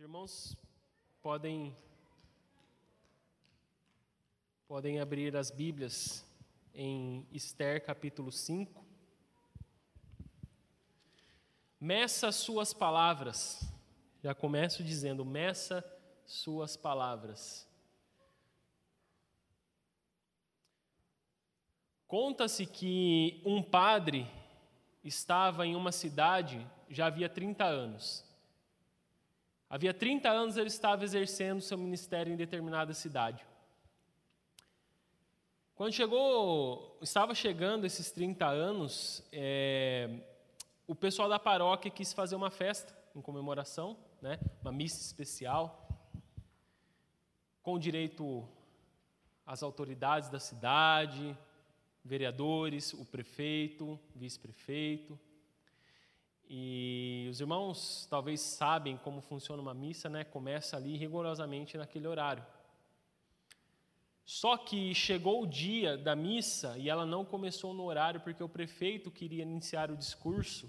irmãos podem podem abrir as Bíblias em Esther capítulo 5. Meça suas palavras. Já começo dizendo, meça suas palavras. Conta-se que um padre estava em uma cidade já havia 30 anos. Havia 30 anos ele estava exercendo seu ministério em determinada cidade. Quando chegou, estava chegando esses 30 anos, é, o pessoal da paróquia quis fazer uma festa em comemoração, né, uma missa especial, com direito às autoridades da cidade, vereadores, o prefeito, vice-prefeito. E os irmãos talvez sabem como funciona uma missa, né? Começa ali rigorosamente naquele horário. Só que chegou o dia da missa e ela não começou no horário porque o prefeito queria iniciar o discurso,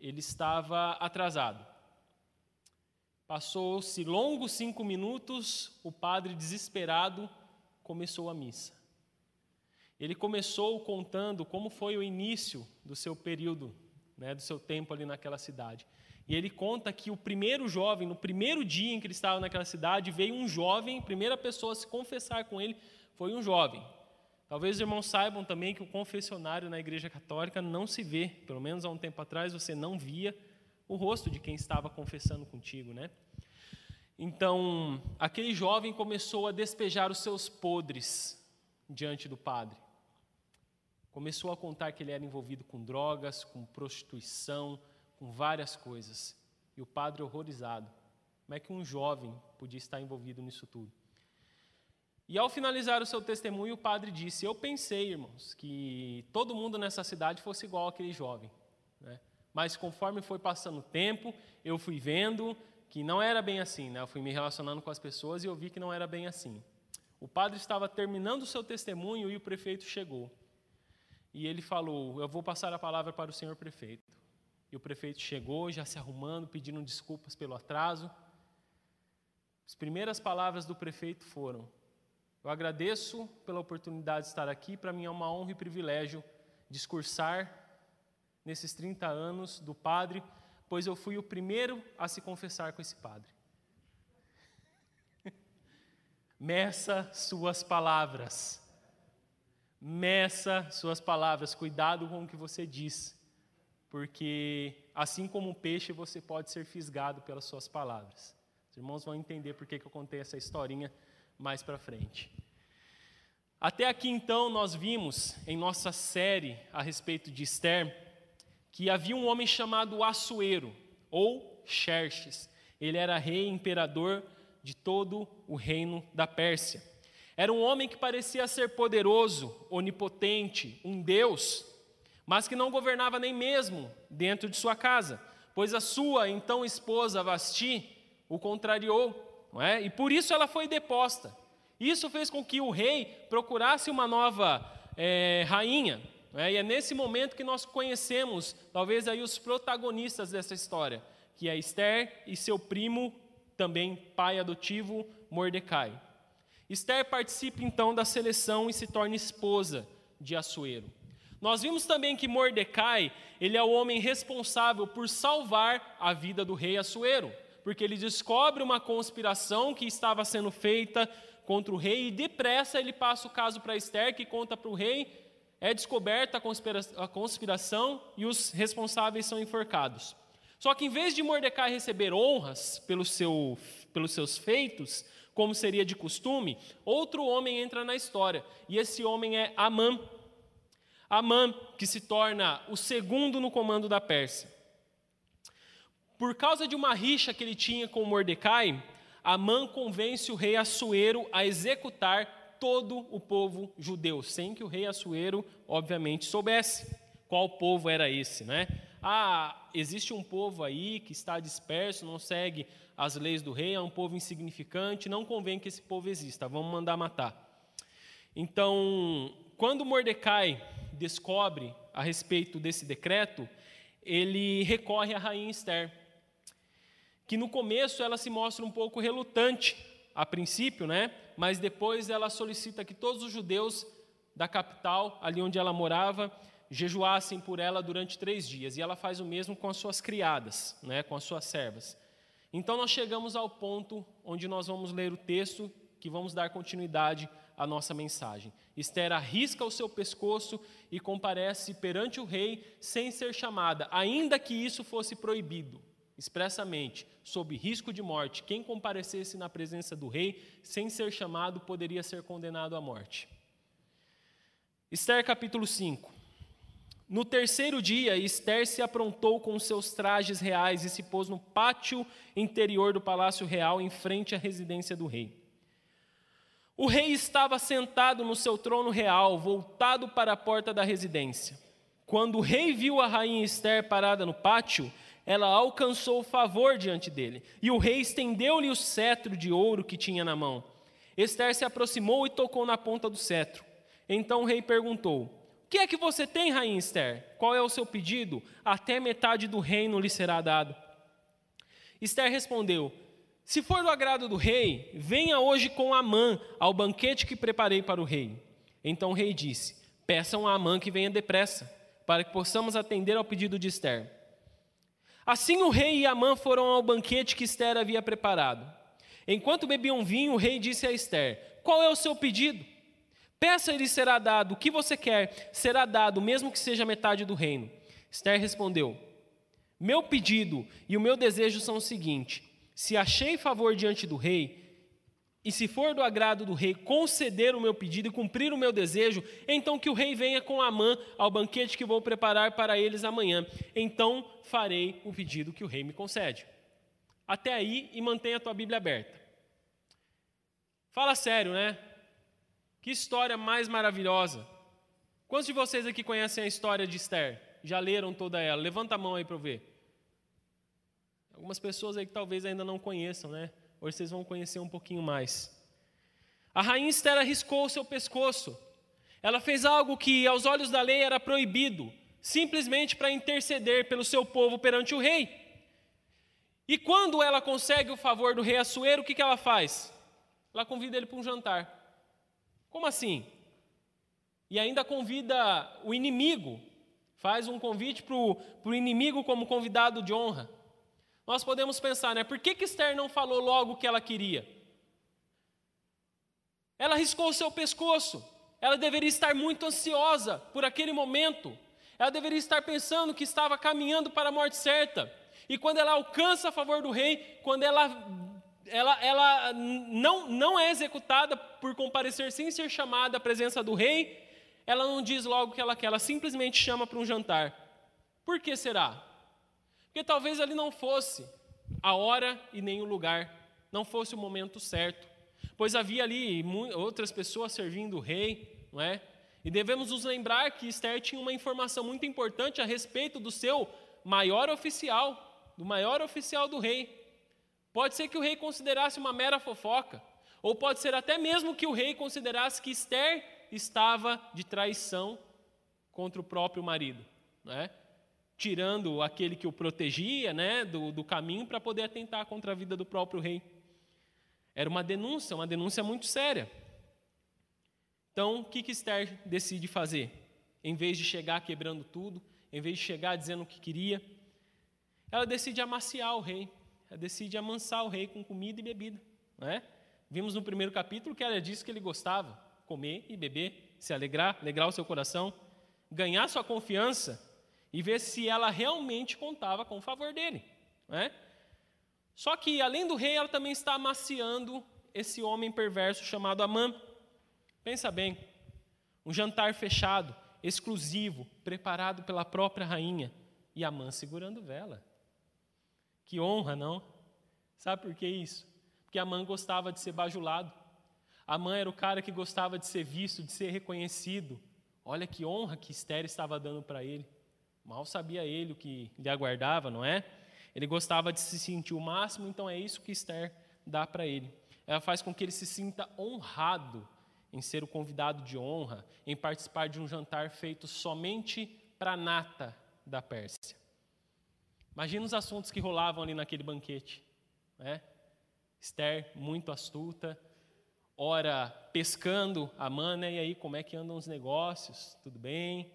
ele estava atrasado. Passou-se longos cinco minutos, o padre desesperado começou a missa. Ele começou contando como foi o início do seu período né, do seu tempo ali naquela cidade. E ele conta que o primeiro jovem, no primeiro dia em que ele estava naquela cidade, veio um jovem, primeira pessoa a se confessar com ele foi um jovem. Talvez os irmãos saibam também que o confessionário na Igreja Católica não se vê, pelo menos há um tempo atrás você não via o rosto de quem estava confessando contigo, né? Então, aquele jovem começou a despejar os seus podres diante do padre. Começou a contar que ele era envolvido com drogas, com prostituição, com várias coisas. E o padre horrorizado. Como é que um jovem podia estar envolvido nisso tudo? E ao finalizar o seu testemunho, o padre disse: Eu pensei, irmãos, que todo mundo nessa cidade fosse igual àquele jovem. Né? Mas conforme foi passando o tempo, eu fui vendo que não era bem assim. Né? Eu fui me relacionando com as pessoas e eu vi que não era bem assim. O padre estava terminando o seu testemunho e o prefeito chegou. E ele falou: Eu vou passar a palavra para o senhor prefeito. E o prefeito chegou, já se arrumando, pedindo desculpas pelo atraso. As primeiras palavras do prefeito foram: Eu agradeço pela oportunidade de estar aqui, para mim é uma honra e privilégio discursar nesses 30 anos do padre, pois eu fui o primeiro a se confessar com esse padre. Meça suas palavras. Meça suas palavras, cuidado com o que você diz, porque assim como um peixe, você pode ser fisgado pelas suas palavras. Os irmãos vão entender por que eu contei essa historinha mais para frente. Até aqui então nós vimos em nossa série a respeito de Esther que havia um homem chamado Assuero ou Xerxes. Ele era rei imperador de todo o reino da Pérsia. Era um homem que parecia ser poderoso, onipotente, um Deus, mas que não governava nem mesmo dentro de sua casa, pois a sua então esposa Vasti o contrariou, não é? e por isso ela foi deposta. Isso fez com que o rei procurasse uma nova é, rainha, é? e é nesse momento que nós conhecemos, talvez aí os protagonistas dessa história, que é Esther e seu primo, também pai adotivo, Mordecai. Esther participa então da seleção e se torna esposa de Assuero. Nós vimos também que Mordecai, ele é o homem responsável por salvar a vida do rei Assuero, porque ele descobre uma conspiração que estava sendo feita contra o rei e depressa ele passa o caso para Esther, que conta para o rei, é descoberta a, a conspiração e os responsáveis são enforcados. Só que em vez de Mordecai receber honras pelo seu, pelos seus feitos, como seria de costume, outro homem entra na história, e esse homem é Amã. Amã, que se torna o segundo no comando da Pérsia. Por causa de uma rixa que ele tinha com Mordecai, Amã convence o rei Assuero a executar todo o povo judeu, sem que o rei Assuero, obviamente, soubesse qual povo era esse, né? Ah, existe um povo aí que está disperso, não segue as leis do rei, é um povo insignificante, não convém que esse povo exista, vamos mandar matar. Então, quando Mordecai descobre a respeito desse decreto, ele recorre à rainha Esther, que no começo ela se mostra um pouco relutante, a princípio, né? Mas depois ela solicita que todos os judeus da capital, ali onde ela morava, jejuassem por ela durante três dias. E ela faz o mesmo com as suas criadas, né? Com as suas servas. Então nós chegamos ao ponto onde nós vamos ler o texto que vamos dar continuidade à nossa mensagem. Esther arrisca o seu pescoço e comparece perante o rei sem ser chamada, ainda que isso fosse proibido expressamente, sob risco de morte, quem comparecesse na presença do rei sem ser chamado poderia ser condenado à morte. Esther capítulo 5. No terceiro dia, Esther se aprontou com seus trajes reais e se pôs no pátio interior do palácio real, em frente à residência do rei. O rei estava sentado no seu trono real, voltado para a porta da residência. Quando o rei viu a rainha Esther parada no pátio, ela alcançou favor diante dele, e o rei estendeu-lhe o cetro de ouro que tinha na mão. Esther se aproximou e tocou na ponta do cetro. Então o rei perguntou: O que é que você tem, rainha Esther? Qual é o seu pedido? Até metade do reino lhe será dado. Esther respondeu: Se for do agrado do rei, venha hoje com Amã ao banquete que preparei para o rei. Então o rei disse: Peçam a Amã que venha depressa, para que possamos atender ao pedido de Esther. Assim o rei e Amã foram ao banquete que Esther havia preparado. Enquanto bebiam vinho, o rei disse a Esther: Qual é o seu pedido? Peça e lhe será dado. O que você quer será dado, mesmo que seja metade do reino. Esther respondeu: Meu pedido e o meu desejo são o seguinte: se achei favor diante do rei, e se for do agrado do rei conceder o meu pedido e cumprir o meu desejo, então que o rei venha com Amã ao banquete que vou preparar para eles amanhã. Então farei o pedido que o rei me concede. Até aí e mantenha a tua Bíblia aberta. Fala sério, né? Que história mais maravilhosa. Quantos de vocês aqui conhecem a história de Esther? Já leram toda ela? Levanta a mão aí para eu ver. Algumas pessoas aí que talvez ainda não conheçam, né? Hoje vocês vão conhecer um pouquinho mais. A rainha Esther arriscou o seu pescoço. Ela fez algo que aos olhos da lei era proibido, simplesmente para interceder pelo seu povo perante o rei. E quando ela consegue o favor do rei Assuero, o que, que ela faz? Ela convida ele para um jantar. Como assim? E ainda convida o inimigo, faz um convite para o inimigo como convidado de honra nós podemos pensar, né? Por que, que Esther não falou logo o que ela queria? Ela riscou o seu pescoço. Ela deveria estar muito ansiosa por aquele momento. Ela deveria estar pensando que estava caminhando para a morte certa. E quando ela alcança a favor do rei, quando ela, ela, ela não, não é executada por comparecer sem ser chamada à presença do rei, ela não diz logo o que ela quer, ela simplesmente chama para um jantar. Por que será? Porque talvez ali não fosse a hora e nem o lugar, não fosse o momento certo, pois havia ali outras pessoas servindo o rei, não é? E devemos nos lembrar que Esther tinha uma informação muito importante a respeito do seu maior oficial, do maior oficial do rei. Pode ser que o rei considerasse uma mera fofoca, ou pode ser até mesmo que o rei considerasse que Esther estava de traição contra o próprio marido, não é? tirando aquele que o protegia né, do, do caminho para poder atentar contra a vida do próprio rei. Era uma denúncia, uma denúncia muito séria. Então, o que, que Esther decide fazer? Em vez de chegar quebrando tudo, em vez de chegar dizendo o que queria, ela decide amaciar o rei, decide amansar o rei com comida e bebida. Né? Vimos no primeiro capítulo que ela disse que ele gostava comer e beber, se alegrar, alegrar o seu coração, ganhar sua confiança e ver se ela realmente contava com o favor dele. Né? Só que, além do rei, ela também está amaciando esse homem perverso chamado Amã. Pensa bem, um jantar fechado, exclusivo, preparado pela própria rainha, e Amã segurando vela. Que honra, não? Sabe por que isso? Porque Amã gostava de ser bajulado. Amã era o cara que gostava de ser visto, de ser reconhecido. Olha que honra que Esther estava dando para ele. Mal sabia ele o que lhe aguardava, não é? Ele gostava de se sentir o máximo, então é isso que Esther dá para ele. Ela faz com que ele se sinta honrado em ser o convidado de honra, em participar de um jantar feito somente para a nata da Pérsia. Imagina os assuntos que rolavam ali naquele banquete. né? Esther, muito astuta, ora pescando Amã, né? E aí, como é que andam os negócios? Tudo bem?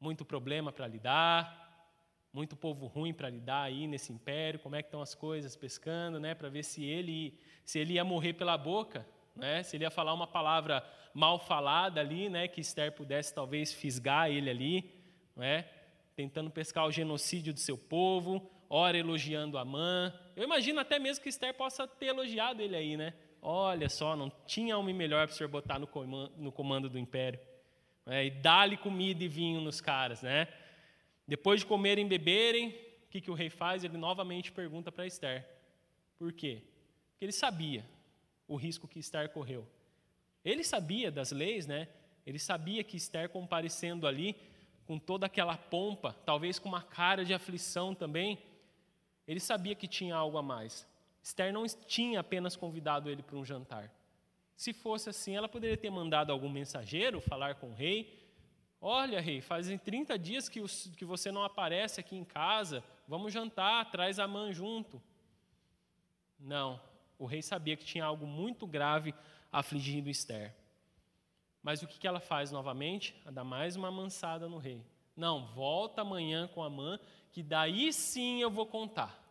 Muito problema para lidar, muito povo ruim para lidar aí nesse império, como é que estão as coisas pescando, né? Para ver se ele, se ele ia morrer pela boca, né? Se ele ia falar uma palavra mal falada ali, né? Que Esther pudesse talvez fisgar ele ali, né? Tentando pescar o genocídio do seu povo, ora elogiando Amã. Eu imagino até mesmo que Esther possa ter elogiado ele aí, né? Olha só, não tinha homem melhor para o senhor botar no comando, no comando do império. É, e dá-lhe comida e vinho nos caras, né? Depois de comerem e beberem, o que, que o rei faz? Ele novamente pergunta para Esther. Por quê? Porque ele sabia o risco que Esther correu. Ele sabia das leis, né? Ele sabia que Esther comparecendo ali, com toda aquela pompa, talvez com uma cara de aflição também, ele sabia que tinha algo a mais. Esther não tinha apenas convidado ele para um jantar. Se fosse assim, ela poderia ter mandado algum mensageiro falar com o rei. Olha, rei, fazem 30 dias que, os, que você não aparece aqui em casa, vamos jantar, traz a mãe junto. Não, o rei sabia que tinha algo muito grave afligindo Esther. Mas o que, ela faz novamente? Ela dá mais uma amansada no rei. Não, volta amanhã com a mãe, que daí sim eu vou contar.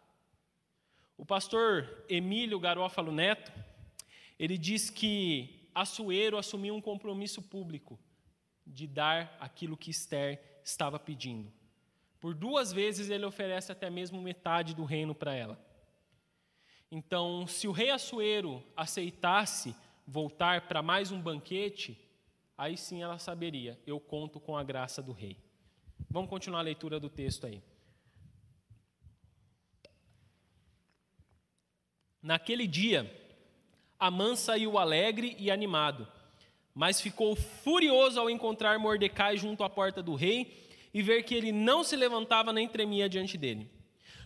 O pastor Emílio Garófalo Neto, ele diz que Assuero assumiu um compromisso público de dar aquilo que Esther estava pedindo. Por duas vezes ele oferece até mesmo metade do reino para ela. Então, se o rei Assuero aceitasse voltar para mais um banquete, aí sim ela saberia, eu conto com a graça do rei. Vamos continuar a leitura do texto aí. Naquele dia, Amã saiu alegre e animado, mas ficou furioso ao encontrar Mordecai junto à porta do rei e ver que ele não se levantava nem tremia diante dele.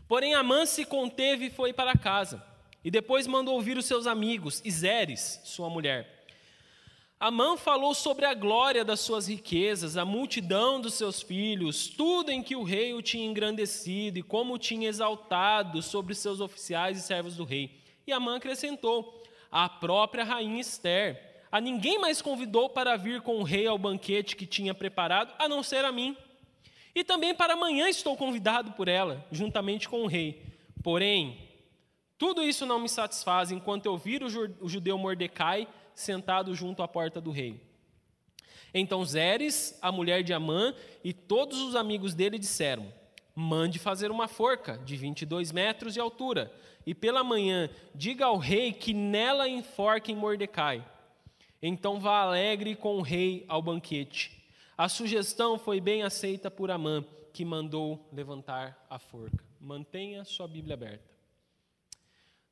Porém, Amã se conteve e foi para casa, e depois mandou ouvir os seus amigos, Zeres, sua mulher. Amã falou sobre a glória das suas riquezas, a multidão dos seus filhos, tudo em que o rei o tinha engrandecido e como o tinha exaltado sobre seus oficiais e servos do rei. E Amã acrescentou: a própria rainha Esther. A ninguém mais convidou para vir com o rei ao banquete que tinha preparado, a não ser a mim. E também para amanhã estou convidado por ela, juntamente com o rei. Porém, tudo isso não me satisfaz enquanto eu vir o judeu Mordecai sentado junto à porta do rei. Então Zeres, a mulher de Amã, e todos os amigos dele disseram: Mande fazer uma forca de 22 metros de altura, e pela manhã diga ao rei que nela enforquem Mordecai. Então vá alegre com o rei ao banquete. A sugestão foi bem aceita por Amã, que mandou levantar a forca. Mantenha sua Bíblia aberta.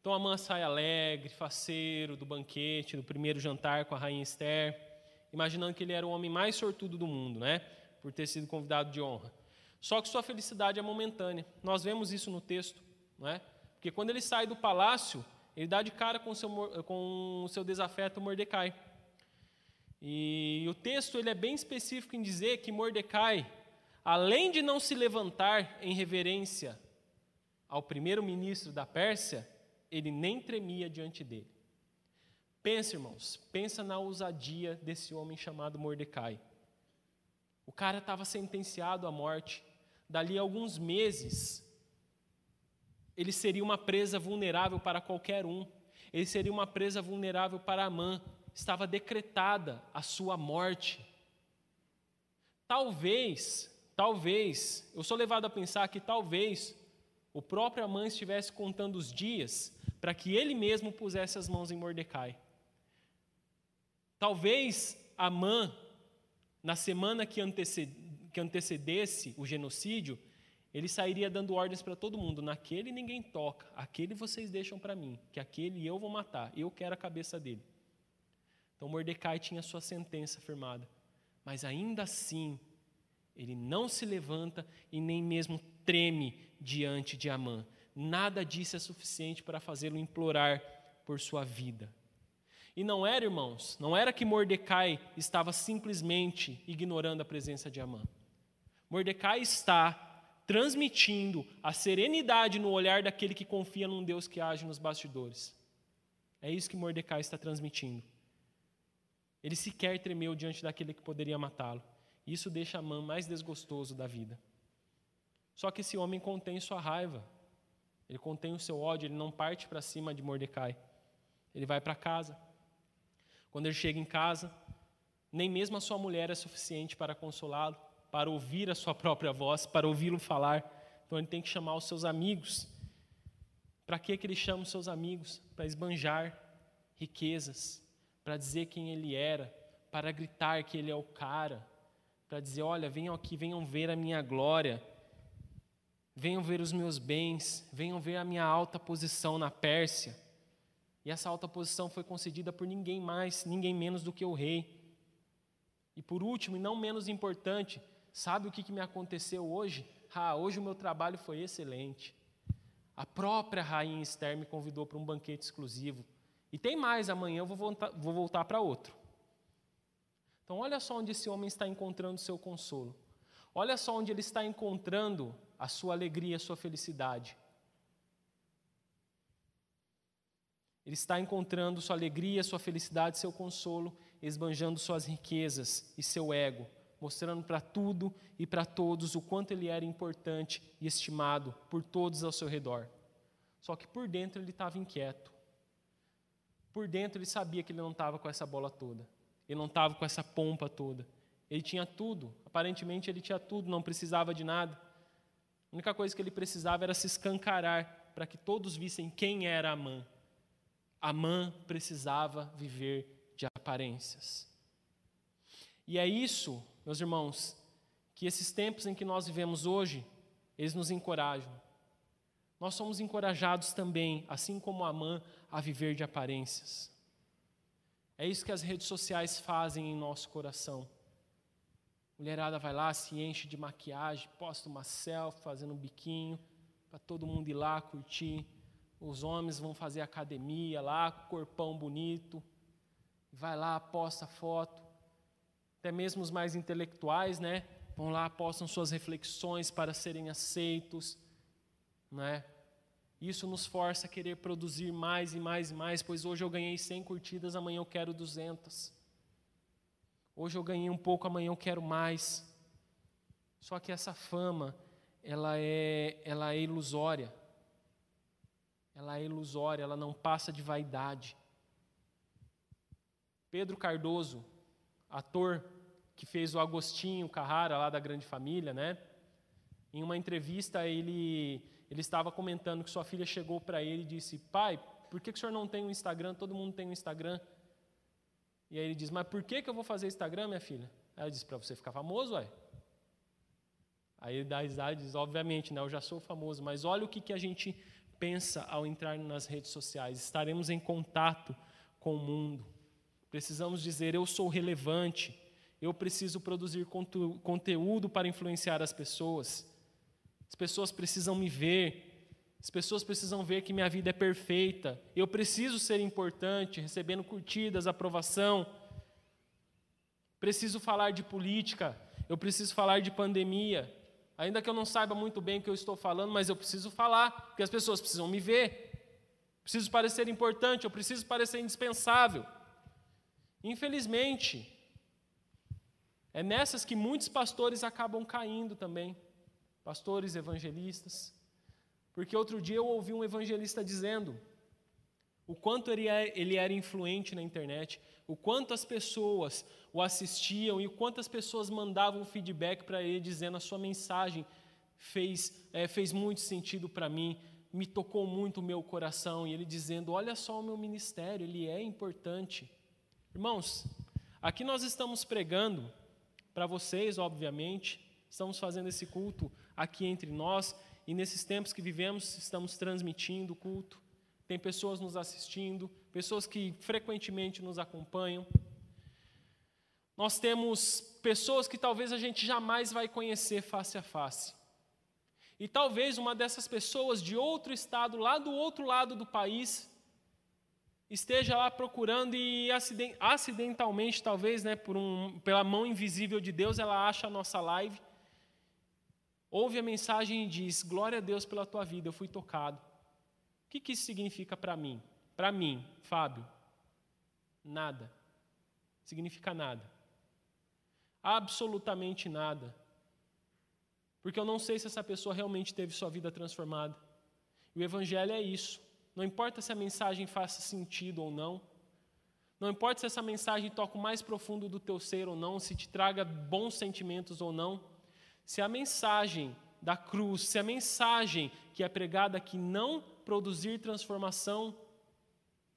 Então Amã sai alegre, faceiro do banquete, do primeiro jantar com a rainha Esther, imaginando que ele era o homem mais sortudo do mundo, né? Por ter sido convidado de honra. Só que sua felicidade é momentânea. Nós vemos isso no texto, não é? Porque quando ele sai do palácio, ele dá de cara com o seu, com o seu desafeto Mordecai. E o texto ele é bem específico em dizer que Mordecai, além de não se levantar em reverência ao primeiro-ministro da Pérsia, ele nem tremia diante dele. Pensa, irmãos, pensa na ousadia desse homem chamado Mordecai. O cara estava sentenciado à morte. Dali a alguns meses, ele seria uma presa vulnerável para qualquer um. Ele seria uma presa vulnerável para Amã. Estava decretada a sua morte. Talvez, talvez, eu sou levado a pensar que talvez o próprio Amã estivesse contando os dias para que ele mesmo pusesse as mãos em Mordecai. Talvez Amã, na semana que, antecedesse o genocídio, ele sairia dando ordens para todo mundo: naquele ninguém toca, aquele vocês deixam para mim, que aquele eu vou matar, eu quero a cabeça dele. Então Mordecai tinha sua sentença firmada, mas ainda assim ele não se levanta e nem mesmo treme diante de Amã. Nada disso é suficiente para fazê-lo implorar por sua vida. E não era, irmãos, não era que Mordecai estava simplesmente ignorando a presença de Amã. Mordecai está transmitindo a serenidade no olhar daquele que confia num Deus que age nos bastidores. É isso que Mordecai está transmitindo. Ele sequer tremeu diante daquele que poderia matá-lo. Isso deixa Amã mais desgostoso da vida. Só que esse homem contém sua raiva, ele contém o seu ódio, ele não parte para cima de Mordecai. Ele vai para casa. Quando ele chega em casa, nem mesmo a sua mulher é suficiente para consolá-lo, para ouvir a sua própria voz, para ouvi-lo falar. Então ele tem que chamar os seus amigos. Para que, que ele chama os seus amigos? Para esbanjar riquezas, para dizer quem ele era, para gritar que ele é o cara, para dizer: olha, venham aqui, venham ver a minha glória, venham ver os meus bens, venham ver a minha alta posição na Pérsia. E essa alta posição foi concedida por ninguém mais, ninguém menos do que o rei. E por último, e não menos importante, sabe o que, que me aconteceu hoje? Ah, hoje o meu trabalho foi excelente. A própria rainha Esther me convidou para um banquete exclusivo. E tem mais, amanhã eu vou voltar, vou voltar para outro. Então, olha só onde esse homem está encontrando seu consolo. Olha só onde ele está encontrando a sua alegria, a sua felicidade. Ele está encontrando sua alegria, sua felicidade, seu consolo, esbanjando suas riquezas e seu ego, mostrando para tudo e para todos o quanto ele era importante e estimado por todos ao seu redor. Só que por dentro ele estava inquieto. Por dentro ele sabia que ele não estava com essa bola toda. Ele não estava com essa pompa toda. Ele tinha tudo. Aparentemente ele tinha tudo, não precisava de nada. A única coisa que ele precisava era se escancarar para que todos vissem quem era Amã. Amã precisava viver de aparências. E é isso, meus irmãos, que esses tempos em que nós vivemos hoje, eles nos encorajam. Nós somos encorajados também, assim como Amã, a viver de aparências. É isso que as redes sociais fazem em nosso coração. Mulherada vai lá, se enche de maquiagem, posta uma selfie fazendo um biquinho, para todo mundo ir lá curtir. Os homens vão fazer academia lá, corpão bonito. Vai lá, posta foto. Até mesmo os mais intelectuais, né? Vão lá, postam suas reflexões para serem aceitos, né? Isso nos força a querer produzir mais e mais e mais, pois hoje eu ganhei 100 curtidas, amanhã eu quero 200. Hoje eu ganhei um pouco, amanhã eu quero mais. Só que essa fama, ela é, ela é ilusória. Ela é ilusória, ela não passa de vaidade. Pedro Cardoso, ator que fez o Agostinho Carrara lá da Grande Família, né? Em uma entrevista ele ele estava comentando que sua filha chegou para ele e disse: Pai, por que, que o senhor não tem um Instagram? Todo mundo tem um Instagram. E aí ele diz: Mas por que, que eu vou fazer Instagram, minha filha? Ela diz: Para você ficar famoso, ué. Aí ele dá risada e diz: Obviamente, né, eu já sou famoso, mas olha o que, que a gente pensa ao entrar nas redes sociais. Estaremos em contato com o mundo. Precisamos dizer: Eu sou relevante. Eu preciso produzir conteúdo para influenciar as pessoas. As pessoas precisam me ver. As pessoas precisam ver que minha vida é perfeita. Eu preciso ser importante, recebendo curtidas, aprovação. Preciso falar de política. Eu preciso falar de pandemia. Ainda que eu não saiba muito bem o que eu estou falando, mas eu preciso falar, porque as pessoas precisam me ver. Preciso parecer importante, eu preciso parecer indispensável. Infelizmente, é nessas que muitos pastores acabam caindo também pastores, evangelistas. Porque outro dia eu ouvi um evangelista dizendo o quanto ele, é, ele era influente na internet, o quanto as pessoas o assistiam e o quanto as pessoas mandavam feedback para ele dizendo a sua mensagem fez, é, fez muito sentido para mim, me tocou muito o meu coração. E ele dizendo: Olha só o meu ministério, ele é importante. Irmãos, aqui nós estamos pregando para vocês, obviamente, estamos fazendo esse culto aqui entre nós e nesses tempos que vivemos, estamos transmitindo o culto. Tem pessoas nos assistindo, pessoas que frequentemente nos acompanham. Nós temos pessoas que talvez a gente jamais vai conhecer face a face. E talvez uma dessas pessoas de outro estado, lá do outro lado do país, esteja lá procurando e acidentalmente, talvez, né, por um, pela mão invisível de Deus, ela acha a nossa live ouve a mensagem e diz: Glória a Deus pela tua vida, eu fui tocado. O que, que isso significa para mim? Para mim, Fábio, nada. Significa nada. Absolutamente nada. Porque eu não sei se essa pessoa realmente teve sua vida transformada. E o Evangelho é isso. Não importa se a mensagem faça sentido ou não. Não importa se essa mensagem toca o mais profundo do teu ser ou não, se te traga bons sentimentos ou não. Se a mensagem da cruz, se a mensagem que é pregada aqui não produzir transformação,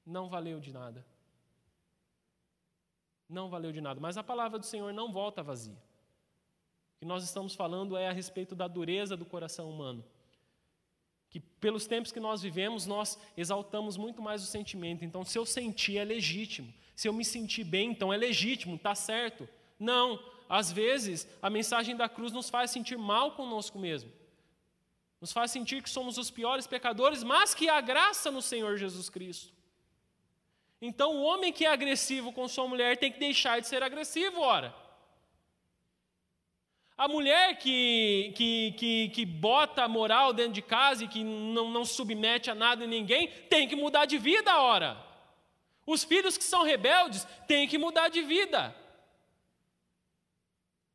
não valeu de nada. Não valeu de nada. Mas a palavra do Senhor não volta vazia. O que nós estamos falando é a respeito da dureza do coração humano. Que pelos tempos que nós vivemos, nós exaltamos muito mais o sentimento. Então, se eu sentir, é legítimo. Se eu me sentir bem, então é legítimo, está certo. Não, às vezes a mensagem da cruz nos faz sentir mal conosco mesmo. Nos faz sentir que somos os piores pecadores, mas que há graça no Senhor Jesus Cristo. Então, o homem que é agressivo com sua mulher tem que deixar de ser agressivo, ora. A mulher que, que, que, que bota a moral dentro de casa e que não, não submete a nada e ninguém, tem que mudar de vida, ora. Os filhos que são rebeldes têm que mudar de vida.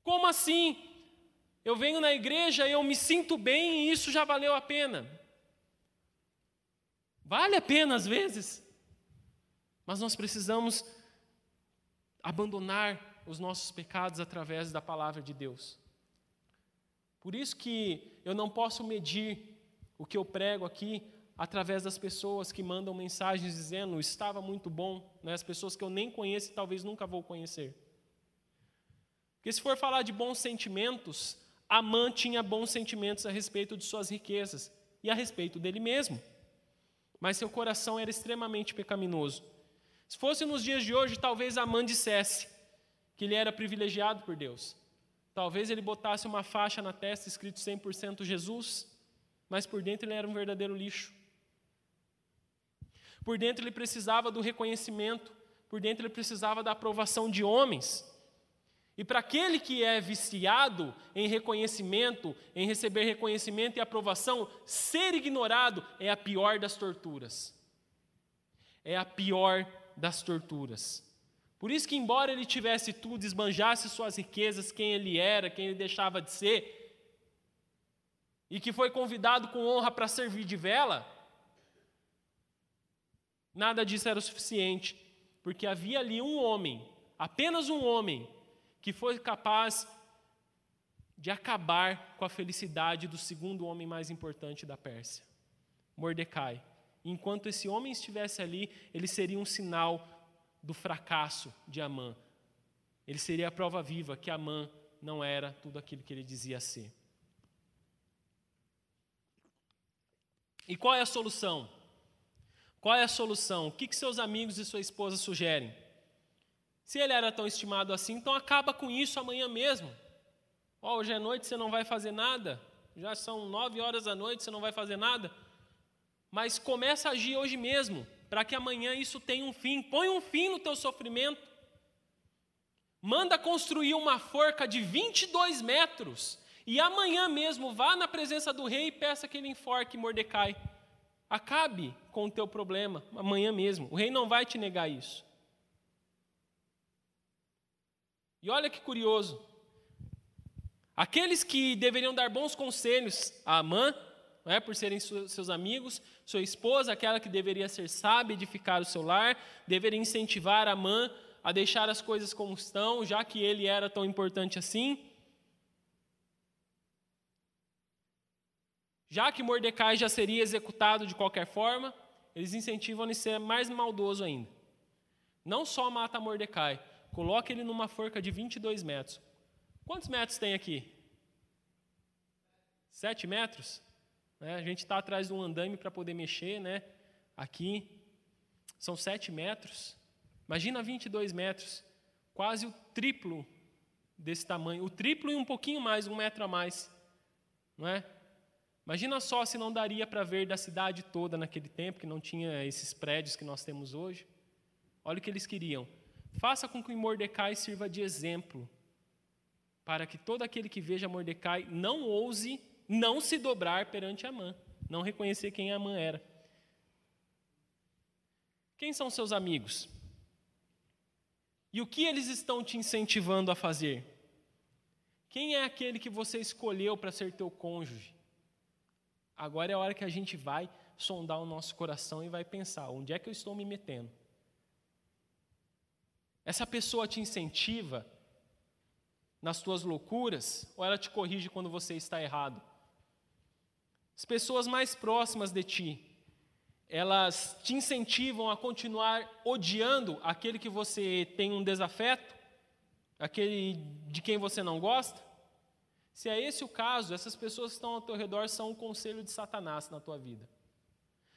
Como assim? Eu venho na igreja, eu me sinto bem e isso já valeu a pena. Vale a pena às vezes, mas nós precisamos abandonar os nossos pecados através da palavra de Deus. Por isso que eu não posso medir o que eu prego aqui através das pessoas que mandam mensagens dizendo estava muito bom, né? as pessoas que eu nem conheço e talvez nunca vou conhecer. Porque se for falar de bons sentimentos, Amã tinha bons sentimentos a respeito de suas riquezas e a respeito dele mesmo. Mas seu coração era extremamente pecaminoso. Se fosse nos dias de hoje, talvez Amã dissesse que ele era privilegiado por Deus. Talvez ele botasse uma faixa na testa escrito 100% Jesus, mas por dentro ele era um verdadeiro lixo. Por dentro ele precisava do reconhecimento, por dentro ele precisava da aprovação de homens. E para aquele que é viciado em reconhecimento, em receber reconhecimento e aprovação, ser ignorado é a pior das torturas. É a pior das torturas. Por isso que, embora ele tivesse tudo, esbanjasse suas riquezas, quem ele era, quem ele deixava de ser, e que foi convidado com honra para servir de vela, nada disso era o suficiente, porque havia ali um homem, apenas um homem, que foi capaz de acabar com a felicidade do segundo homem mais importante da Pérsia, Mordecai. Enquanto esse homem estivesse ali, ele seria um sinal do fracasso de Amã. Ele seria a prova viva que Amã não era tudo aquilo que ele dizia ser. E qual é a solução? Qual é a solução? O que, que seus amigos e sua esposa sugerem? Se ele era tão estimado assim, então acaba com isso amanhã mesmo. Oh, hoje é noite, você não vai fazer nada. Já são nove horas da noite, você não vai fazer nada. Mas começa a agir hoje mesmo para que amanhã isso tenha um fim. Põe um fim no teu sofrimento. Manda construir uma forca de 22 metros e amanhã mesmo vá na presença do rei e peça que ele enforque Mordecai. Acabe com o teu problema amanhã mesmo. O rei não vai te negar isso. E olha que curioso. Aqueles que deveriam dar bons conselhos a Amã, é, por serem seus amigos, sua esposa, aquela que deveria ser sábia, edificar o seu lar, deveria incentivar a mãe a deixar as coisas como estão, já que ele era tão importante assim. Já que Mordecai já seria executado de qualquer forma, eles incentivam ele a ser mais maldoso ainda. Não só mata Mordecai, coloca ele numa forca de 22 metros. Quantos metros tem aqui? Sete metros? Né? A gente está atrás de um andame para poder mexer, né? Aqui são 7 metros. Imagina 22 metros, quase o triplo desse tamanho, o triplo e um pouquinho mais, um metro a mais, não é? Imagina só se não daria para ver da cidade toda naquele tempo, que não tinha esses prédios que nós temos hoje. Olha o que eles queriam. Faça com que Mordecai sirva de exemplo, para que todo aquele que veja Mordecai não ouse não se dobrar perante Amã, não reconhecer quem Amã era. Quem são seus amigos? E o que eles estão te incentivando a fazer? Quem é aquele que você escolheu para ser teu cônjuge? Agora é a hora que a gente vai sondar o nosso coração e vai pensar: onde é que eu estou me metendo? Essa pessoa te incentiva nas tuas loucuras ou ela te corrige quando você está errado? As pessoas mais próximas de ti, elas te incentivam a continuar odiando aquele que você tem um desafeto, aquele de quem você não gosta? Se é esse o caso, essas pessoas que estão ao teu redor são um conselho de Satanás na tua vida.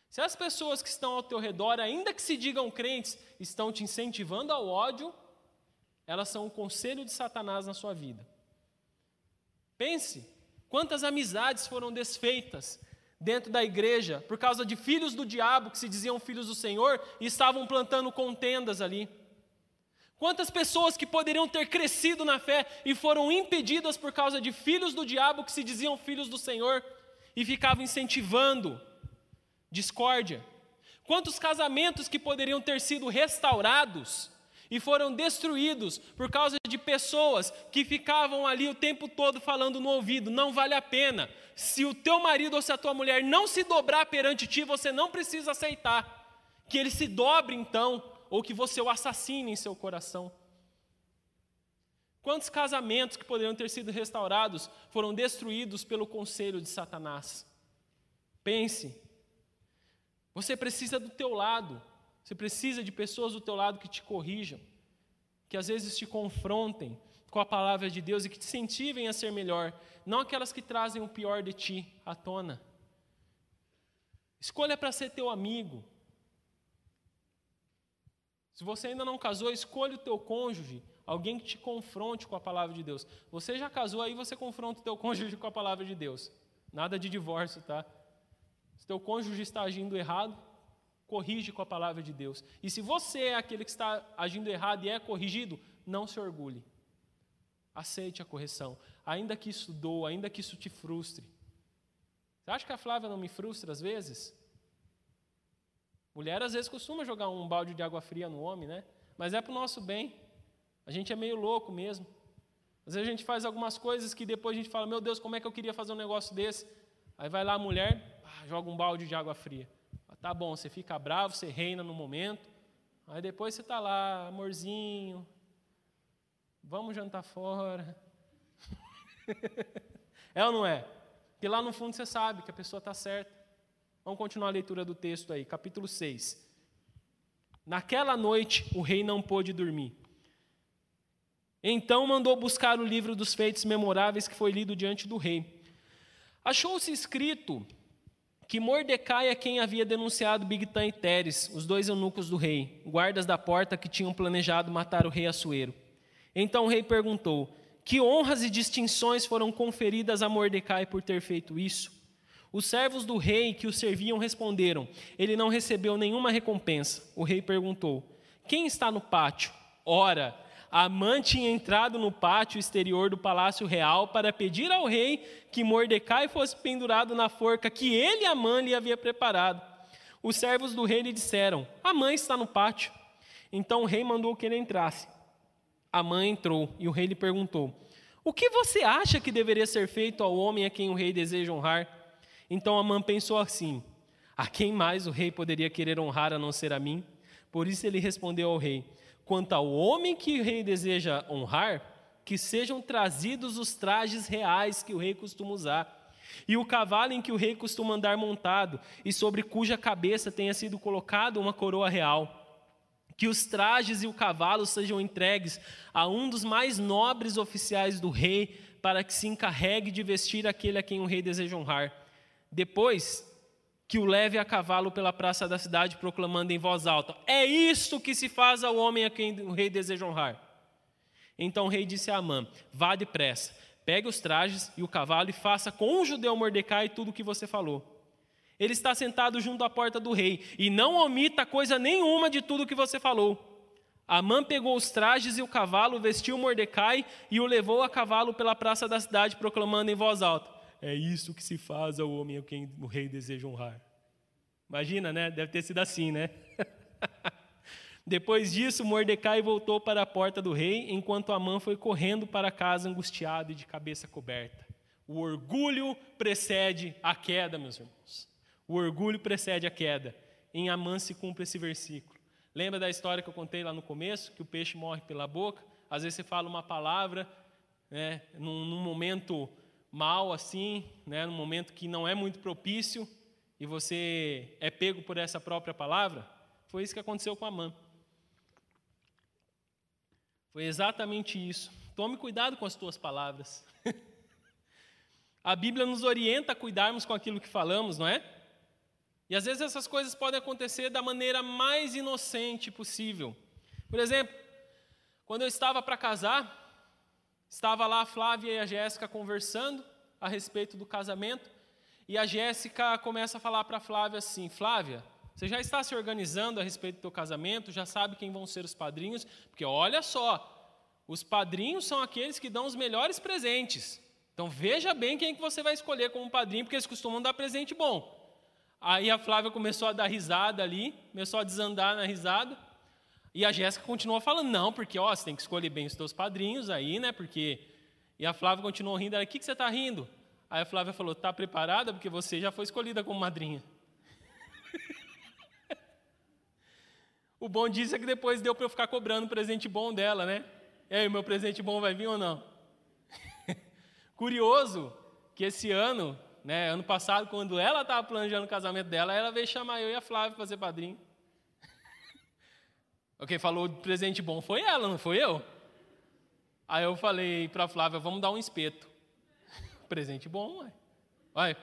Se as pessoas que estão ao teu redor, ainda que se digam crentes, estão te incentivando ao ódio, elas são um conselho de Satanás na sua vida. Pense quantas amizades foram desfeitas dentro da igreja por causa de filhos do diabo que se diziam filhos do Senhor e estavam plantando contendas ali. Quantas pessoas que poderiam ter crescido na fé e foram impedidas por causa de filhos do diabo que se diziam filhos do Senhor e ficavam incentivando discórdia. Quantos casamentos que poderiam ter sido restaurados e foram destruídos por causa de pessoas que ficavam ali o tempo todo falando no ouvido: não vale a pena. Se o teu marido ou se a tua mulher não se dobrar perante ti, você não precisa aceitar. Que ele se dobre então ou que você o assassine em seu coração. Quantos casamentos que poderiam ter sido restaurados foram destruídos pelo conselho de Satanás? Pense. Você precisa do teu lado. Você precisa de pessoas do teu lado que te corrijam, que às vezes te confrontem com a palavra de Deus e que te incentivem a ser melhor, não aquelas que trazem o pior de ti à tona. Escolha para ser teu amigo, se você ainda não casou, escolha o teu cônjuge, alguém que te confronte com a palavra de Deus. Você já casou, aí você confronta o teu cônjuge com a palavra de Deus. Nada de divórcio, tá? Se teu cônjuge está agindo errado, corrige com a palavra de Deus. E se você é aquele que está agindo errado e é corrigido, não se orgulhe. Aceite a correção, ainda que isso doa, ainda que isso te frustre. Você acha que a Flávia não me frustra às vezes? Mulher às vezes costuma jogar um balde de água fria no homem, né? Mas é para o nosso bem. A gente é meio louco mesmo. Às vezes a gente faz algumas coisas que depois a gente fala, meu Deus, como é que eu queria fazer um negócio desse? Aí vai lá a mulher, joga um balde de água fria. Tá bom, você fica bravo, você reina no momento. Aí depois você está lá, amorzinho, vamos jantar fora. é ou não é? Porque lá no fundo você sabe que a pessoa está certa. Vamos continuar a leitura do texto aí, capítulo 6. Naquela noite o rei não pôde dormir. Então mandou buscar o livro dos feitos memoráveis que foi lido diante do rei. Achou-se escrito que Mordecai é quem havia denunciado Bigtan e Teres, os dois eunucos do rei, guardas da porta que tinham planejado matar o rei Assuero. Então o rei perguntou: Que honras e distinções foram conferidas a Mordecai por ter feito isso? Os servos do rei que o serviam responderam: Ele não recebeu nenhuma recompensa. O rei perguntou: Quem está no pátio? Ora, Amã tinha entrado no pátio exterior do palácio real para pedir ao rei que Mordecai fosse pendurado na forca que ele, Amã, lhe havia preparado. Os servos do rei lhe disseram: Amã está no pátio. Então o rei mandou que ele entrasse. Amã entrou e o rei lhe perguntou: O que você acha que deveria ser feito ao homem a quem o rei deseja honrar? Então Amã pensou assim: A quem mais o rei poderia querer honrar a não ser a mim? Por isso ele respondeu ao rei: Quanto ao homem que o rei deseja honrar, que sejam trazidos os trajes reais que o rei costuma usar, e o cavalo em que o rei costuma andar montado, e sobre cuja cabeça tenha sido colocada uma coroa real. Que os trajes e o cavalo sejam entregues a um dos mais nobres oficiais do rei, para que se encarregue de vestir aquele a quem o rei deseja honrar depois que o leve a cavalo pela praça da cidade, proclamando em voz alta: É isto que se faz ao homem a quem o rei deseja honrar. Então o rei disse a Amã: Vá depressa, pegue os trajes e o cavalo e faça com o judeu Mordecai tudo o que você falou. Ele está sentado junto à porta do rei, e não omita coisa nenhuma de tudo o que você falou. Amã pegou os trajes e o cavalo, vestiu Mordecai e o levou a cavalo pela praça da cidade, proclamando em voz alta: é isso que se faz ao homem a quem o rei deseja honrar. Imagina, né? Deve ter sido assim, né? Depois disso, Mordecai voltou para a porta do rei, enquanto Amã foi correndo para casa angustiado e de cabeça coberta. O orgulho precede a queda, meus irmãos. O orgulho precede a queda. Em Amã se cumpre esse versículo. Lembra da história que eu contei lá no começo, que o peixe morre pela boca? Às vezes você fala uma palavra, né, num, num momento mal assim, né, num momento que não é muito propício, e você é pego por essa própria palavra. Foi isso que aconteceu com Amã. Foi exatamente isso. Tome cuidado com as tuas palavras. a Bíblia nos orienta a cuidarmos com aquilo que falamos, não é? E às vezes essas coisas podem acontecer da maneira mais inocente possível. Por exemplo, quando eu estava para casar, estava lá a Flávia e a Jéssica conversando a respeito do casamento, e a Jéssica começa a falar para a Flávia assim: Flávia, você já está se organizando a respeito do teu casamento, já sabe quem vão ser os padrinhos, porque olha só, os padrinhos são aqueles que dão os melhores presentes. Então veja bem quem que você vai escolher como padrinho, porque eles costumam dar presente bom. Aí a Flávia começou a dar risada ali, começou a desandar na risada. E a Jéssica continuou falando, não, porque ó, você tem que escolher bem os teus padrinhos aí, né? Porque. E a Flávia continuou rindo, o que, que você está rindo? Aí a Flávia falou, está preparada? Porque você já foi escolhida como madrinha. O bom disso é que depois deu para eu ficar cobrando o presente bom dela, né? E aí, meu presente bom vai vir ou não? Curioso que esse ano, né, ano passado, quando ela estava planejando o casamento dela, ela veio chamar eu e a Flávia para ser padrinho. Quem falou de presente bom foi ela, não foi eu? Aí eu falei para a Flávia, vamos dar um espeto. presente bom, ué. Ué,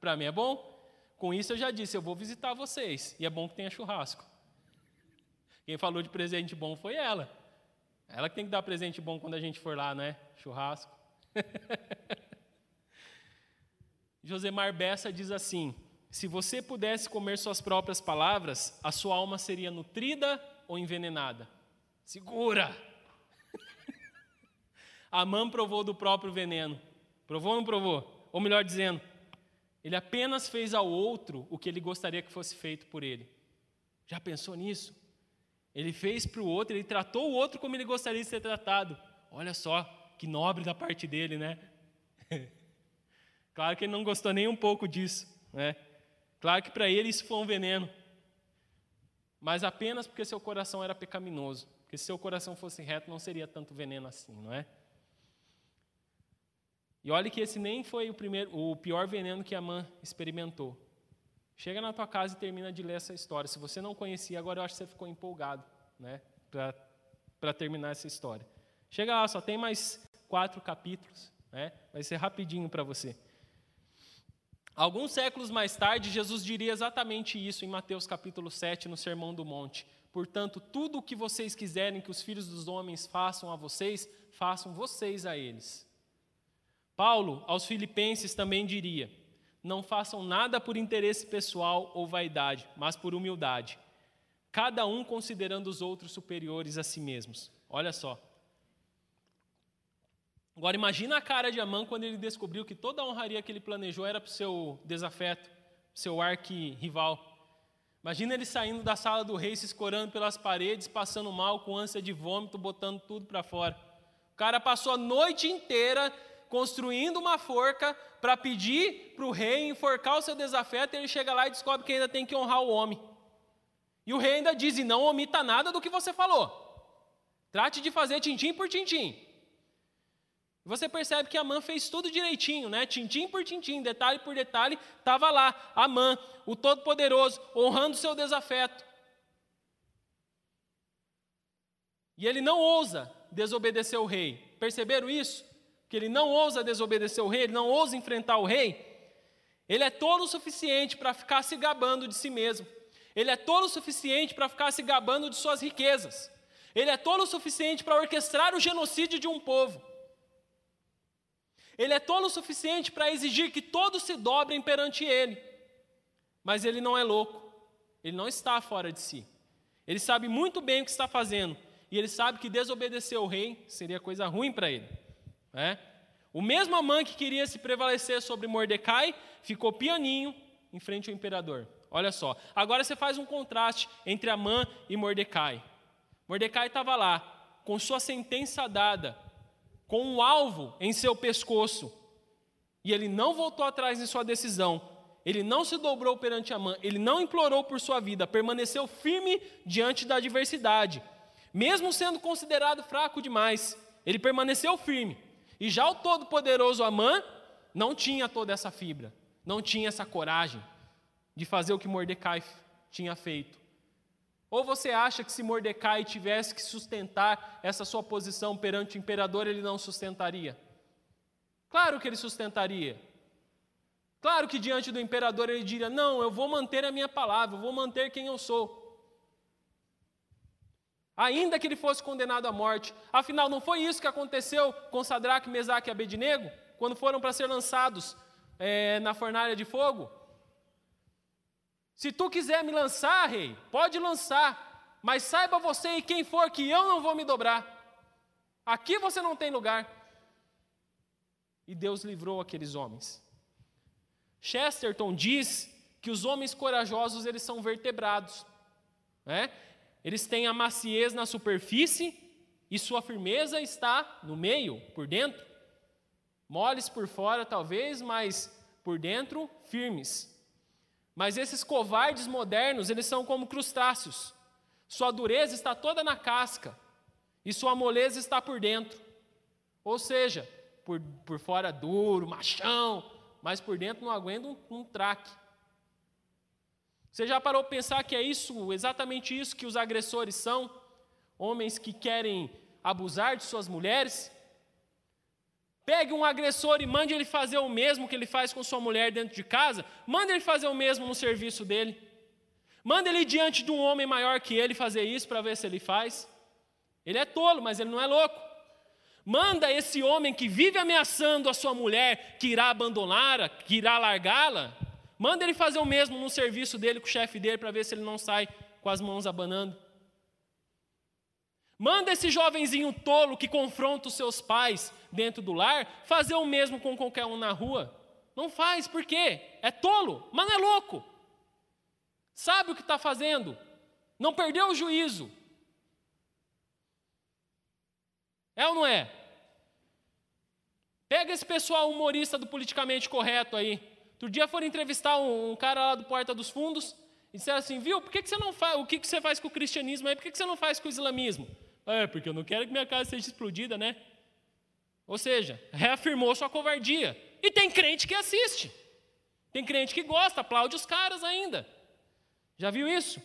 para mim é bom. Com isso eu já disse, eu vou visitar vocês. E é bom que tenha churrasco. Quem falou de presente bom foi ela. Ela que tem que dar presente bom quando a gente for lá, né? Churrasco. Josemar Bessa diz assim: se você pudesse comer suas próprias palavras, a sua alma seria nutrida ou envenenada? Segura! Amã provou do próprio veneno. Provou ou não provou? Ou melhor dizendo, ele apenas fez ao outro o que ele gostaria que fosse feito por ele. Já pensou nisso? Ele fez para o outro, ele tratou o outro como ele gostaria de ser tratado. Olha só, que nobre da parte dele, né? claro que ele não gostou nem um pouco disso, né? Claro que para ele isso foi um veneno. Mas apenas porque seu coração era pecaminoso. Porque se seu coração fosse reto, não seria tanto veneno assim, não é? E olhe que esse nem foi o, primeiro, o pior veneno que a mãe experimentou. Chega na tua casa e termina de ler essa história. Se você não conhecia, agora eu acho que você ficou empolgado, né? Para terminar essa história. Chega lá, só tem mais quatro capítulos, né? Vai ser rapidinho para você. Alguns séculos mais tarde, Jesus diria exatamente isso em Mateus capítulo 7, no Sermão do Monte. Portanto, tudo o que vocês quiserem que os filhos dos homens façam a vocês, façam vocês a eles. Paulo, aos filipenses, também diria: não façam nada por interesse pessoal ou vaidade, mas por humildade, cada um considerando os outros superiores a si mesmos. Olha só. Agora imagina a cara de Amã quando ele descobriu que toda a honraria que ele planejou era para o seu desafeto, seu arqui-rival. Imagina ele saindo da sala do rei, se escorando pelas paredes, passando mal, com ânsia de vômito, botando tudo para fora. O cara passou a noite inteira construindo uma forca para pedir para o rei enforcar o seu desafeto, e ele chega lá e descobre que ainda tem que honrar o homem. E o rei ainda diz: e não omita nada do que você falou. Trate de fazer tintim por tintim. Você percebe que Amã fez tudo direitinho, né? Tintim por tintim, detalhe por detalhe, estava lá, Amã, o Todo-Poderoso, honrando seu desafeto. E ele não ousa desobedecer o rei. Perceberam isso? que ele não ousa desobedecer o rei, ele não ousa enfrentar o rei, ele é tolo o suficiente para ficar se gabando de si mesmo. Ele é tolo o suficiente para ficar se gabando de suas riquezas. Ele é tolo o suficiente para orquestrar o genocídio de um povo. Ele é tolo o suficiente para exigir que todos se dobrem perante ele. Mas ele não é louco. Ele não está fora de si. Ele sabe muito bem o que está fazendo. E ele sabe que desobedecer ao rei seria coisa ruim para ele. Né? O mesmo Amã que queria se prevalecer sobre Mordecai ficou pianinho em frente ao imperador. Olha só. Agora você faz um contraste entre Amã e Mordecai. Mordecai estava lá, com sua sentença dada, com um alvo em seu pescoço, e ele não voltou atrás em sua decisão. Ele não se dobrou perante Amã, ele não implorou por sua vida, permaneceu firme diante da adversidade, mesmo sendo considerado fraco demais. Ele permaneceu firme. E já o todo-poderoso Amã não tinha toda essa fibra, não tinha essa coragem de fazer o que Mordecai tinha feito. Ou você acha que se Mordecai tivesse que sustentar essa sua posição perante o imperador, ele não sustentaria? Claro que ele sustentaria. Claro que diante do imperador ele diria: Não, eu vou manter a minha palavra, eu vou manter quem eu sou ainda que ele fosse condenado à morte. Afinal, não foi isso que aconteceu com Sadraque, Mesaque e Abednego, quando foram para ser lançados é, na fornalha de fogo? Se tu quiser me lançar, rei, pode lançar, mas saiba você e quem for que eu não vou me dobrar. Aqui você não tem lugar. E Deus livrou aqueles homens. Chesterton diz que os homens corajosos eles são vertebrados. Né? Eles têm a maciez na superfície e sua firmeza está no meio, por dentro. Moles por fora, talvez, mas por dentro, firmes. Mas esses covardes modernos, eles são como crustáceos. Sua dureza está toda na casca e sua moleza está por dentro. Ou seja, por, por fora duro, machão, mas por dentro não aguenta um, um traque. Você já parou para pensar que é isso, exatamente isso que os agressores são? Homens que querem abusar de suas mulheres? Pegue um agressor e mande ele fazer o mesmo que ele faz com sua mulher dentro de casa, mande ele fazer o mesmo no serviço dele. Manda ele diante de um homem maior que ele fazer isso para ver se ele faz. Ele é tolo, mas ele não é louco. Manda esse homem que vive ameaçando a sua mulher, que irá abandoná-la, que irá largá-la, Manda ele fazer o mesmo no serviço dele com o chefe dele para ver se ele não sai com as mãos abanando. Manda esse jovenzinho tolo que confronta os seus pais dentro do lar fazer o mesmo com qualquer um na rua. Não faz, por quê? É tolo, mas não é louco. Sabe o que está fazendo. Não perdeu o juízo. É ou não é? Pega esse pessoal humorista do politicamente correto aí. Outro dia foram entrevistar um, um, cara lá do Porta dos Fundos e disseram assim, viu, por que, que você não faz, o que, que você faz com o cristianismo aí, por que, que você não faz com o islamismo? É, porque eu não quero que minha casa seja explodida, né? Ou seja, reafirmou sua covardia. E tem crente que assiste. Tem crente que gosta, aplaude os caras ainda. Já viu isso?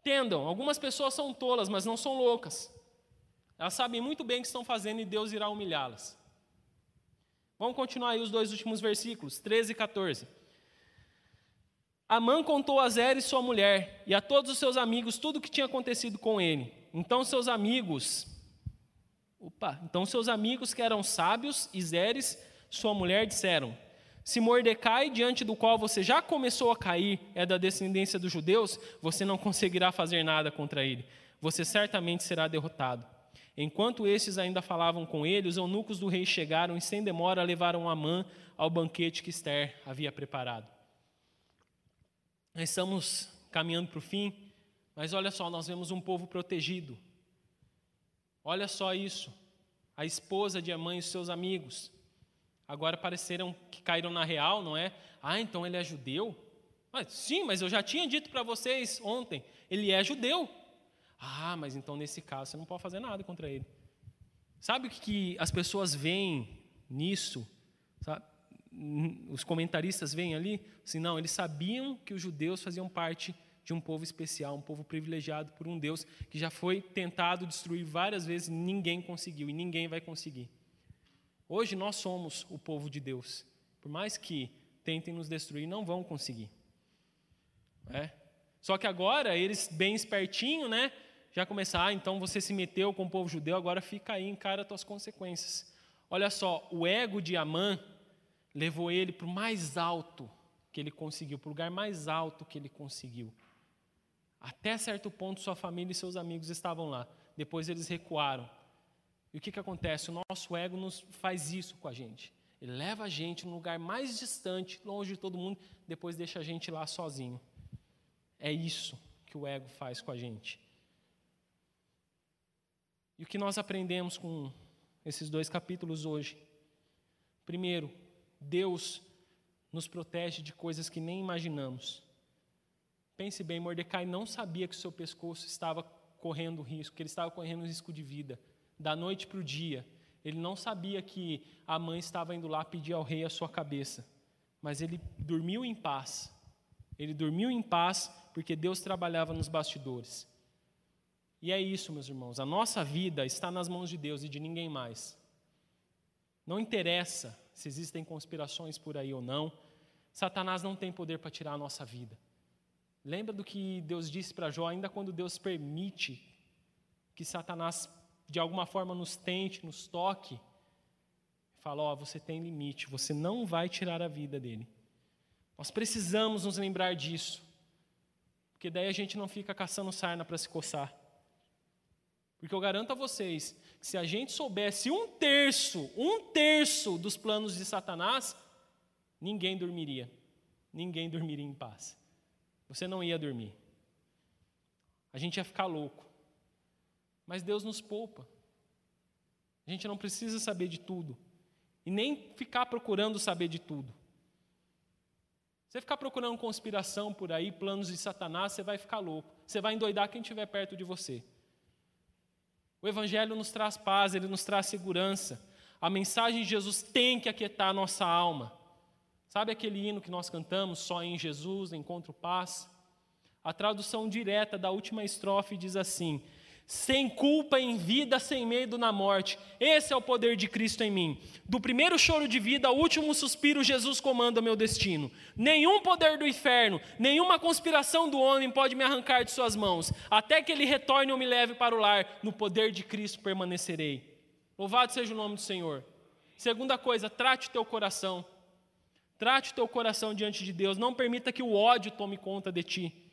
Entendam, algumas pessoas são tolas, mas não são loucas. Elas sabem muito bem o que estão fazendo e Deus irá humilhá-las. Vamos continuar aí os dois últimos versículos, 13 e 14. Amã contou a Zer e sua mulher e a todos os seus amigos tudo o que tinha acontecido com ele. Então seus amigos, opa, então seus amigos que eram sábios e Zeres, sua mulher, disseram: Se Mordecai, diante do qual você já começou a cair, é da descendência dos judeus, você não conseguirá fazer nada contra ele. Você certamente será derrotado. Enquanto estes ainda falavam com ele, os eunucos do rei chegaram e, sem demora, levaram Amã ao banquete que Esther havia preparado. Nós estamos caminhando para o fim, mas olha só, nós vemos um povo protegido. Olha só isso. A esposa de Amã e os seus amigos. Agora pareceram que caíram na real, não é? Ah, então ele é judeu? Ah, sim, mas eu já tinha dito para vocês ontem, ele é judeu. Ah, mas então nesse caso você não pode fazer nada contra ele. Sabe o que as pessoas veem nisso? Os comentaristas veem ali? Assim, não, eles sabiam que os judeus faziam parte de um povo especial, um povo privilegiado por um Deus que já foi tentado destruir várias vezes, ninguém conseguiu e ninguém vai conseguir. Hoje nós somos o povo de Deus. Por mais que tentem nos destruir, não vão conseguir. É? Só que agora eles bem espertinho, né? já começar, ah, então você se meteu com o povo judeu, agora fica aí, encara as tuas consequências. Olha só, o ego de Amã levou ele para o mais alto que ele conseguiu, para o lugar mais alto que ele conseguiu. Até certo ponto, sua família e seus amigos estavam lá. Depois eles recuaram. E o que, que acontece? O nosso ego nos faz isso com a gente. Ele leva a gente num lugar mais distante, longe de todo mundo, depois deixa a gente lá sozinho. É isso que o ego faz com a gente. E o que nós aprendemos com esses dois capítulos hoje? Primeiro, Deus nos protege de coisas que nem imaginamos. Pense bem, Mordecai não sabia que o seu pescoço estava correndo risco, que ele estava correndo risco de vida, da noite para o dia. Ele não sabia que a mãe estava indo lá pedir ao rei a sua cabeça, mas ele dormiu em paz. Ele dormiu em paz porque Deus trabalhava nos bastidores. E é isso, meus irmãos, a nossa vida está nas mãos de Deus e de ninguém mais. Não interessa se existem conspirações por aí ou não, Satanás não tem poder para tirar a nossa vida. Lembra do que Deus disse para Jó, ainda quando Deus permite que Satanás de alguma forma nos tente, nos toque, fala: Ó, oh, você tem limite, você não vai tirar a vida dele. Nós precisamos nos lembrar disso, porque daí a gente não fica caçando sarna para se coçar. Porque eu garanto a vocês que se a gente soubesse um terço, um terço dos planos de Satanás, ninguém dormiria. Ninguém dormiria em paz. Você não ia dormir. A gente ia ficar louco. Mas Deus nos poupa. A gente não precisa saber de tudo. E nem ficar procurando saber de tudo. Você ficar procurando conspiração por aí, planos de Satanás, você vai ficar louco. Você vai endoidar quem estiver perto de você. O Evangelho nos traz paz, ele nos traz segurança. A mensagem de Jesus tem que aquietar a nossa alma. Sabe aquele hino que nós cantamos, só em Jesus encontro paz? A tradução direta da última estrofe diz assim: sem culpa em vida, sem medo na morte. Esse é o poder de Cristo em mim. Do primeiro choro de vida ao último suspiro, Jesus comanda meu destino. Nenhum poder do inferno, nenhuma conspiração do homem pode me arrancar de suas mãos. Até que ele retorne ou me leve para o lar, no poder de Cristo permanecerei. Louvado seja o nome do Senhor. Segunda coisa, trate teu coração. Trate teu coração diante de Deus. Não permita que o ódio tome conta de ti.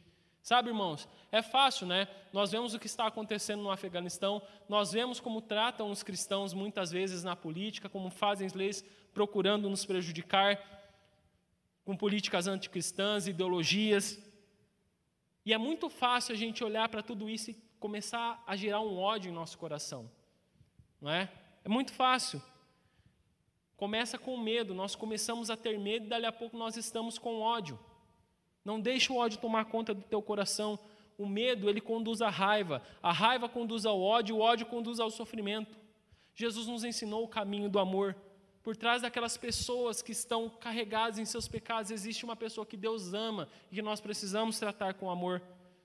Sabe, irmãos, é fácil, né? Nós vemos o que está acontecendo no Afeganistão, nós vemos como tratam os cristãos muitas vezes na política, como fazem leis procurando nos prejudicar, com políticas anticristãs, ideologias. E é muito fácil a gente olhar para tudo isso e começar a gerar um ódio em nosso coração, não é? É muito fácil. Começa com medo, nós começamos a ter medo e dali a pouco nós estamos com ódio. Não deixe o ódio tomar conta do teu coração. O medo, ele conduz à raiva. A raiva conduz ao ódio, o ódio conduz ao sofrimento. Jesus nos ensinou o caminho do amor. Por trás daquelas pessoas que estão carregadas em seus pecados, existe uma pessoa que Deus ama e que nós precisamos tratar com amor.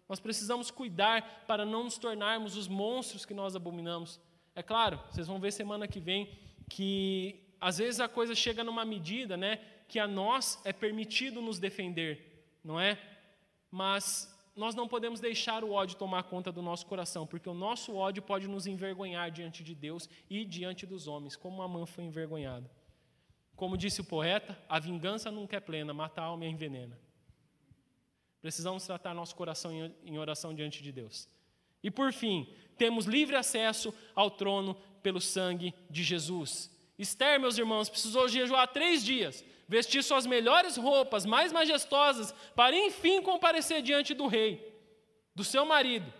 Nós precisamos cuidar para não nos tornarmos os monstros que nós abominamos. É claro, vocês vão ver semana que vem que às vezes a coisa chega numa medida, né, que a nós é permitido nos defender não é? Mas nós não podemos deixar o ódio tomar conta do nosso coração, porque o nosso ódio pode nos envergonhar diante de Deus e diante dos homens, como Amã foi envergonhada. Como disse o poeta, a vingança nunca é plena, mata a alma e a envenena. Precisamos tratar nosso coração em oração diante de Deus. E por fim, temos livre acesso ao trono pelo sangue de Jesus. Esther, meus irmãos, precisou jejuar três dias vestir suas melhores roupas, mais majestosas, para enfim comparecer diante do rei, do seu marido.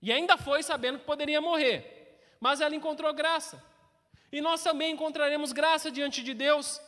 E ainda foi sabendo que poderia morrer, mas ela encontrou graça. E nós também encontraremos graça diante de Deus.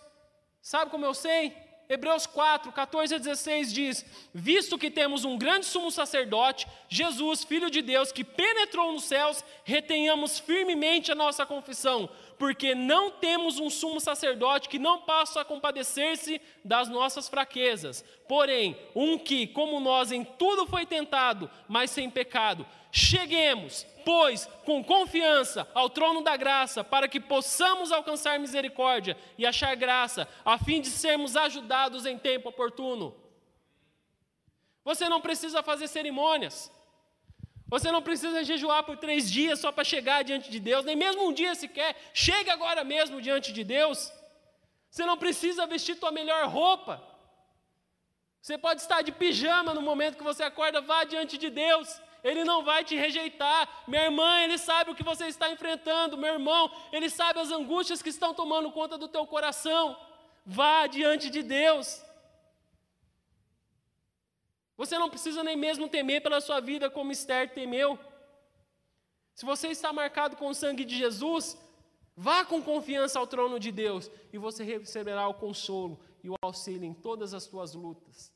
Sabe como eu sei? Hebreus 4, 14 a 16 diz: Visto que temos um grande sumo sacerdote, Jesus, Filho de Deus, que penetrou nos céus, retenhamos firmemente a nossa confissão, porque não temos um sumo sacerdote que não possa a compadecer-se das nossas fraquezas, porém, um que, como nós, em tudo foi tentado, mas sem pecado. Cheguemos, pois, com confiança ao trono da graça, para que possamos alcançar misericórdia e achar graça, a fim de sermos ajudados em tempo oportuno. Você não precisa fazer cerimônias. Você não precisa jejuar por três dias só para chegar diante de Deus, nem mesmo um dia sequer. Chegue agora mesmo diante de Deus. Você não precisa vestir tua melhor roupa. Você pode estar de pijama no momento que você acorda, vá diante de Deus. Ele não vai te rejeitar. Minha irmã, Ele sabe o que você está enfrentando. Meu irmão, Ele sabe as angústias que estão tomando conta do teu coração. Vá diante de Deus. Você não precisa nem mesmo temer pela sua vida como Esther temeu. Se você está marcado com o sangue de Jesus, vá com confiança ao trono de Deus e você receberá o consolo e o auxílio em todas as suas lutas.